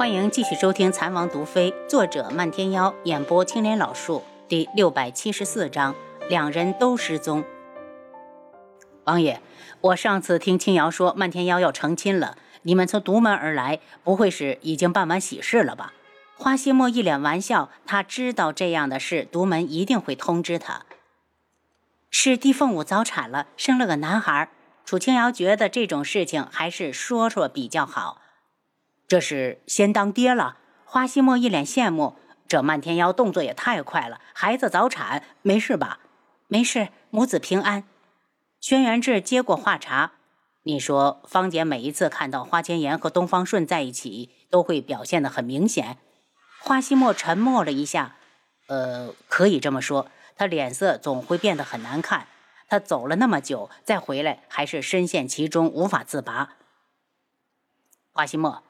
欢迎继续收听《残王毒妃》，作者漫天妖，演播青莲老树，第六百七十四章，两人都失踪。王爷，我上次听青瑶说漫天妖要成亲了，你们从独门而来，不会是已经办完喜事了吧？花希墨一脸玩笑，他知道这样的事，独门一定会通知他。是帝凤舞早产了，生了个男孩。楚青瑶觉得这种事情还是说说比较好。这是先当爹了。花希墨一脸羡慕，这漫天妖动作也太快了。孩子早产，没事吧？没事，母子平安。轩辕志接过话茬：“你说方姐每一次看到花千颜和东方顺在一起，都会表现得很明显。”花希墨沉默了一下：“呃，可以这么说。她脸色总会变得很难看。她走了那么久，再回来还是深陷其中，无法自拔。”花希墨。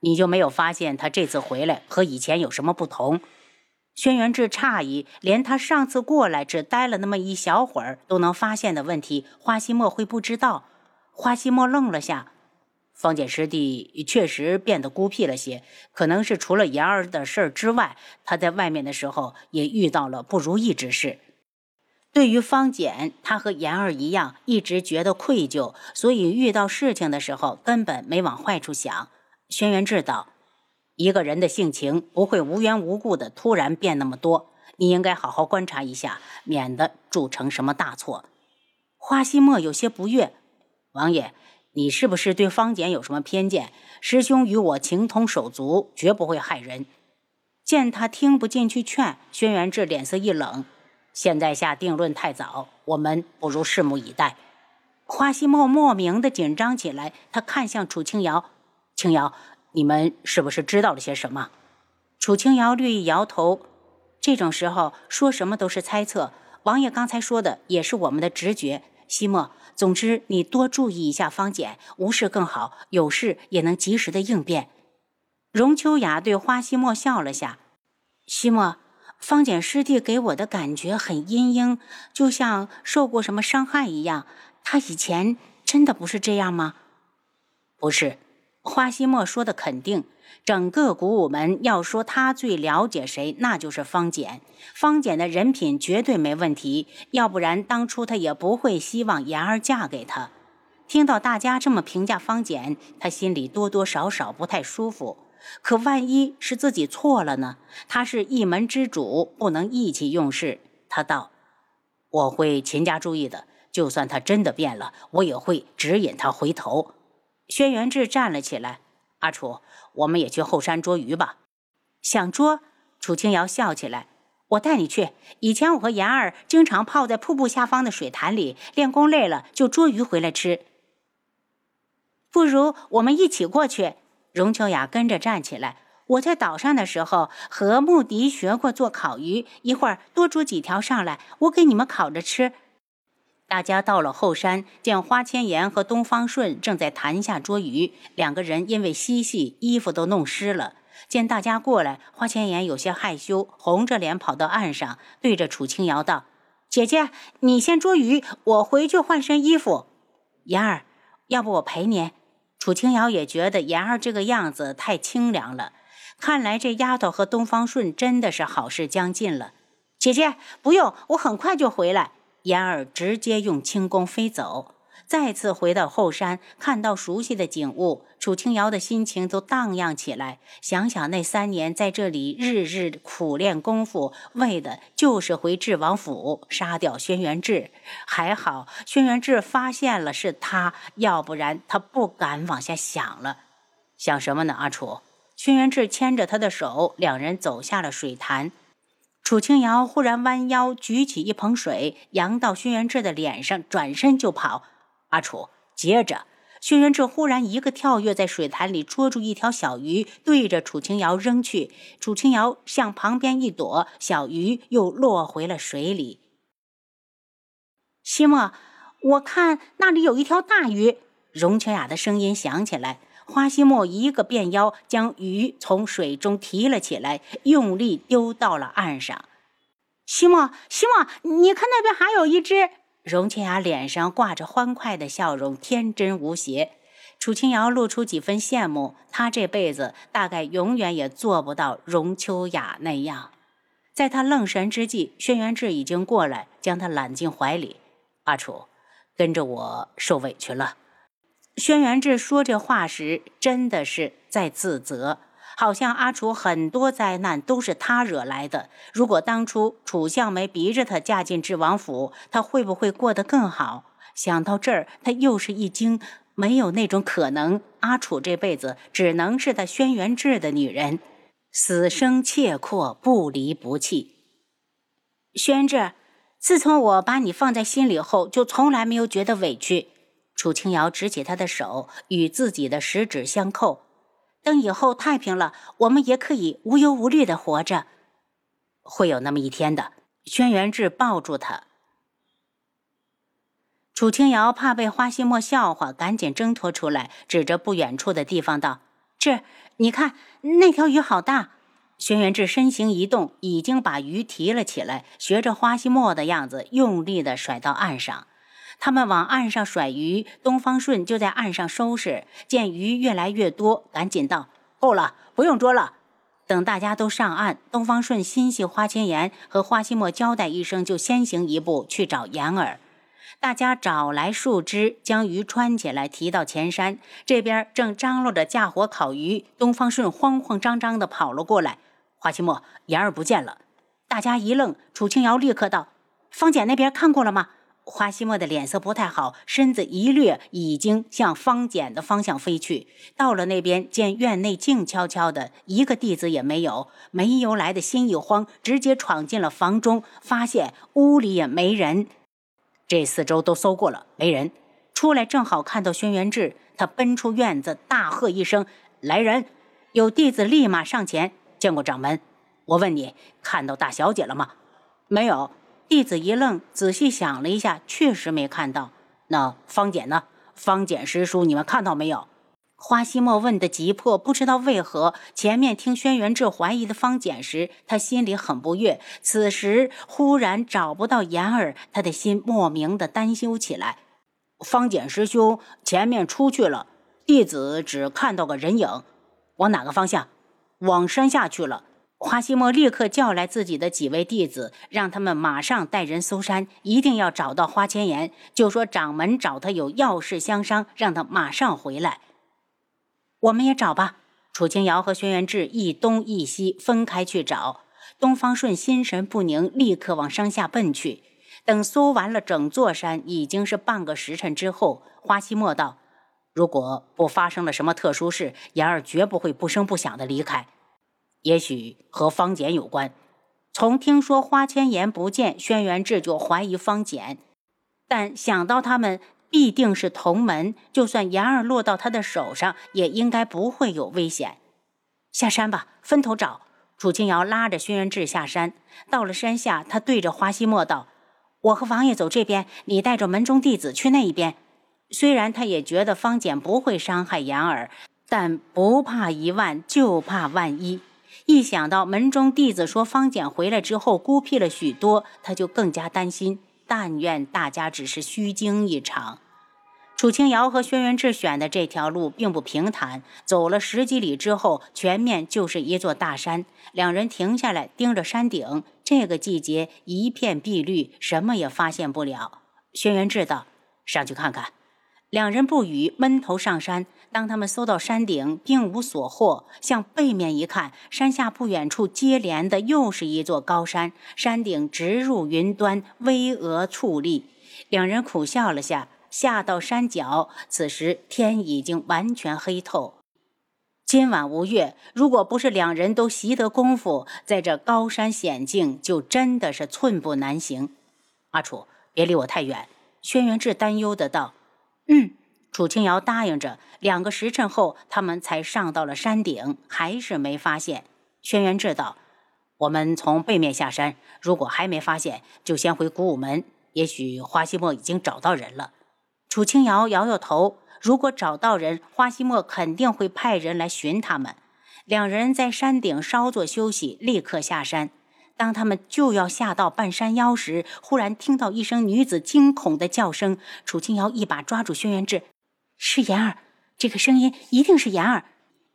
你就没有发现他这次回来和以前有什么不同？轩辕志诧异，连他上次过来只待了那么一小会儿都能发现的问题，花希墨会不知道？花希墨愣了下，方简师弟确实变得孤僻了些，可能是除了言儿的事儿之外，他在外面的时候也遇到了不如意之事。对于方简，他和言儿一样，一直觉得愧疚，所以遇到事情的时候根本没往坏处想。轩辕志道：“一个人的性情不会无缘无故的突然变那么多，你应该好好观察一下，免得铸成什么大错。”花希墨有些不悦：“王爷，你是不是对方简有什么偏见？师兄与我情同手足，绝不会害人。”见他听不进去劝，轩辕志脸色一冷：“现在下定论太早，我们不如拭目以待。”花希墨莫名的紧张起来，他看向楚清瑶。青瑶，你们是不是知道了些什么？楚青瑶略一摇头，这种时候说什么都是猜测。王爷刚才说的也是我们的直觉。西莫，总之你多注意一下方简，无事更好，有事也能及时的应变。荣秋雅对花西莫笑了下。西莫，方简师弟给我的感觉很阴阴，就像受过什么伤害一样。他以前真的不是这样吗？不是。花希墨说的肯定，整个古武门要说他最了解谁，那就是方简。方简的人品绝对没问题，要不然当初他也不会希望言儿嫁给他。听到大家这么评价方简，他心里多多少少不太舒服。可万一是自己错了呢？他是一门之主，不能意气用事。他道：“我会勤加注意的，就算他真的变了，我也会指引他回头。”轩辕志站了起来，阿楚，我们也去后山捉鱼吧。想捉？楚清瑶笑起来，我带你去。以前我和妍儿经常泡在瀑布下方的水潭里练功，累了就捉鱼回来吃。不如我们一起过去。荣秋雅跟着站起来。我在岛上的时候和穆迪学过做烤鱼，一会儿多捉几条上来，我给你们烤着吃。大家到了后山，见花千颜和东方顺正在潭下捉鱼，两个人因为嬉戏，衣服都弄湿了。见大家过来，花千颜有些害羞，红着脸跑到岸上，对着楚清瑶道：“姐姐，你先捉鱼，我回去换身衣服。”妍儿，要不我陪你？楚清瑶也觉得妍儿这个样子太清凉了，看来这丫头和东方顺真的是好事将近了。姐姐，不用，我很快就回来。言儿直接用轻功飞走，再次回到后山，看到熟悉的景物，楚清瑶的心情都荡漾起来。想想那三年在这里日日苦练功夫，为的就是回智王府杀掉轩辕志。还好轩辕志发现了是他，要不然他不敢往下想了。想什么呢，阿楚？轩辕志牵着他的手，两人走下了水潭。楚清瑶忽然弯腰举起一盆水，扬到轩辕志的脸上，转身就跑。阿楚接着，轩辕志忽然一个跳跃，在水潭里捉住一条小鱼，对着楚清瑶扔去。楚清瑶向旁边一躲，小鱼又落回了水里。西莫，我看那里有一条大鱼。荣秋雅的声音响起来。花希墨一个变腰，将鱼从水中提了起来，用力丢到了岸上。希墨，希墨，你看那边还有一只。荣清雅脸上挂着欢快的笑容，天真无邪。楚清瑶露出几分羡慕，她这辈子大概永远也做不到荣秋雅那样。在他愣神之际，轩辕志已经过来，将他揽进怀里。阿楚，跟着我受委屈了。轩辕志说这话时，真的是在自责，好像阿楚很多灾难都是他惹来的。如果当初楚相没逼着他嫁进智王府，他会不会过得更好？想到这儿，他又是一惊。没有那种可能，阿楚这辈子只能是他轩辕志的女人，死生契阔，不离不弃。轩志，自从我把你放在心里后，就从来没有觉得委屈。楚清瑶执起他的手，与自己的食指相扣。等以后太平了，我们也可以无忧无虑的活着。会有那么一天的。轩辕志抱住他。楚清瑶怕被花希墨笑话，赶紧挣脱出来，指着不远处的地方道：“这，你看那条鱼好大。”轩辕志身形一动，已经把鱼提了起来，学着花希墨的样子，用力的甩到岸上。他们往岸上甩鱼，东方顺就在岸上收拾。见鱼越来越多，赶紧道：“够了，不用捉了。”等大家都上岸，东方顺心系花千颜，和花希墨交代一声，就先行一步去找言儿。大家找来树枝，将鱼穿起来，提到前山。这边正张罗着架火烤鱼，东方顺慌慌张张地跑了过来。花期末，言儿不见了。大家一愣，楚清瑶立刻道：“方简那边看过了吗？”花希墨的脸色不太好，身子一掠，已经向方简的方向飞去。到了那边，见院内静悄悄的，一个弟子也没有。没由来的心一慌，直接闯进了房中，发现屋里也没人。这四周都搜过了，没人。出来正好看到轩辕志，他奔出院子，大喝一声：“来人！”有弟子立马上前，见过掌门。我问你，看到大小姐了吗？没有。弟子一愣，仔细想了一下，确实没看到。那方简呢？方简师叔，你们看到没有？花希墨问的急迫，不知道为何，前面听轩辕志怀疑的方简时，他心里很不悦。此时忽然找不到言儿，他的心莫名的担忧起来。方简师兄前面出去了，弟子只看到个人影，往哪个方向？往山下去了。花希墨立刻叫来自己的几位弟子，让他们马上带人搜山，一定要找到花千颜。就说掌门找他有要事相商，让他马上回来。我们也找吧。楚清瑶和轩辕志一东一西分开去找。东方顺心神不宁，立刻往山下奔去。等搜完了整座山，已经是半个时辰之后。花希墨道：“如果不发生了什么特殊事，言儿绝不会不声不响的离开。也许和方简有关。从听说花千颜不见，轩辕志就怀疑方简。但想到他们……”必定是同门，就算言儿落到他的手上，也应该不会有危险。下山吧，分头找。楚清瑶拉着轩辕志下山，到了山下，他对着花希墨道：“我和王爷走这边，你带着门中弟子去那一边。”虽然他也觉得方简不会伤害言儿，但不怕一万就怕万一。一想到门中弟子说方简回来之后孤僻了许多，他就更加担心。但愿大家只是虚惊一场。楚清瑶和轩辕志选的这条路并不平坦，走了十几里之后，全面就是一座大山。两人停下来盯着山顶，这个季节一片碧绿，什么也发现不了。轩辕志道：“上去看看。”两人不语，闷头上山。当他们搜到山顶，并无所获。向背面一看，山下不远处接连的又是一座高山，山顶直入云端，巍峨矗立。两人苦笑了下，下到山脚。此时天已经完全黑透。今晚无月，如果不是两人都习得功夫，在这高山险境，就真的是寸步难行。阿楚，别离我太远。轩辕志担忧的道。嗯，楚清瑶答应着。两个时辰后，他们才上到了山顶，还是没发现。轩辕志道：“我们从背面下山，如果还没发现，就先回古武门。也许花希墨已经找到人了。”楚清瑶摇摇头：“如果找到人，花希墨肯定会派人来寻他们。”两人在山顶稍作休息，立刻下山。当他们就要下到半山腰时，忽然听到一声女子惊恐的叫声。楚清瑶一把抓住轩辕志：“是言儿，这个声音一定是言儿。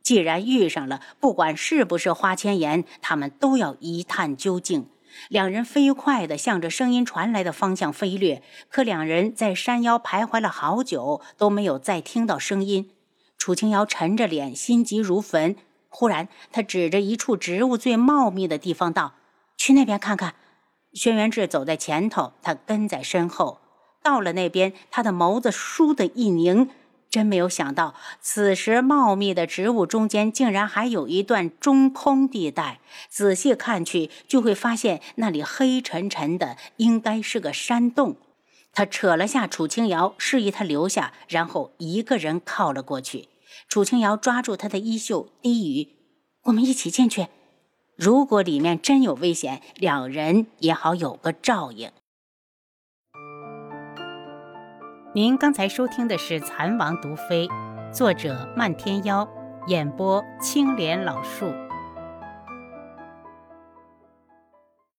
既然遇上了，不管是不是花千颜，他们都要一探究竟。两人飞快地向着声音传来的方向飞掠，可两人在山腰徘徊了好久，都没有再听到声音。楚清瑶沉着脸，心急如焚。忽然，他指着一处植物最茂密的地方道：“去那边看看。”轩辕志走在前头，他跟在身后。到了那边，他的眸子倏地一凝。真没有想到，此时茂密的植物中间竟然还有一段中空地带。仔细看去，就会发现那里黑沉沉的，应该是个山洞。他扯了下楚清瑶，示意他留下，然后一个人靠了过去。楚清瑶抓住他的衣袖，低语：“我们一起进去。如果里面真有危险，两人也好有个照应。”您刚才收听的是《蚕王毒妃》，作者漫天妖，演播青莲老树。